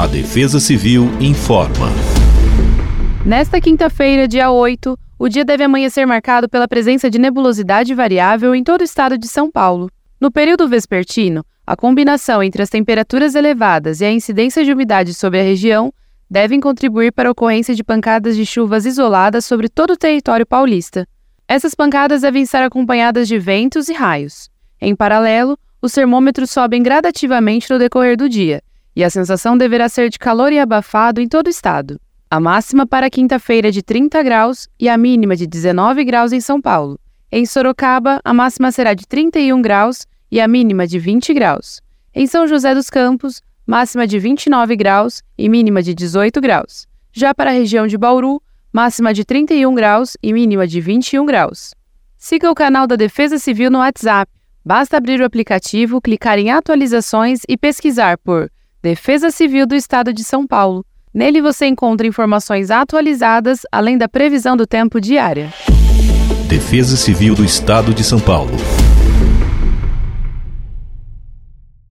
A Defesa Civil informa. Nesta quinta-feira, dia 8, o dia deve amanhecer marcado pela presença de nebulosidade variável em todo o estado de São Paulo. No período vespertino, a combinação entre as temperaturas elevadas e a incidência de umidade sobre a região devem contribuir para a ocorrência de pancadas de chuvas isoladas sobre todo o território paulista. Essas pancadas devem estar acompanhadas de ventos e raios. Em paralelo, os termômetros sobem gradativamente no decorrer do dia, e a sensação deverá ser de calor e abafado em todo o estado. A máxima para quinta-feira é de 30 graus e a mínima de 19 graus em São Paulo. Em Sorocaba, a máxima será de 31 graus e a mínima de 20 graus. Em São José dos Campos, máxima de 29 graus e mínima de 18 graus. Já para a região de Bauru, máxima de 31 graus e mínima de 21 graus. Siga o canal da Defesa Civil no WhatsApp. Basta abrir o aplicativo, clicar em atualizações e pesquisar por Defesa Civil do Estado de São Paulo. Nele você encontra informações atualizadas, além da previsão do tempo diária. Defesa Civil do Estado de São Paulo.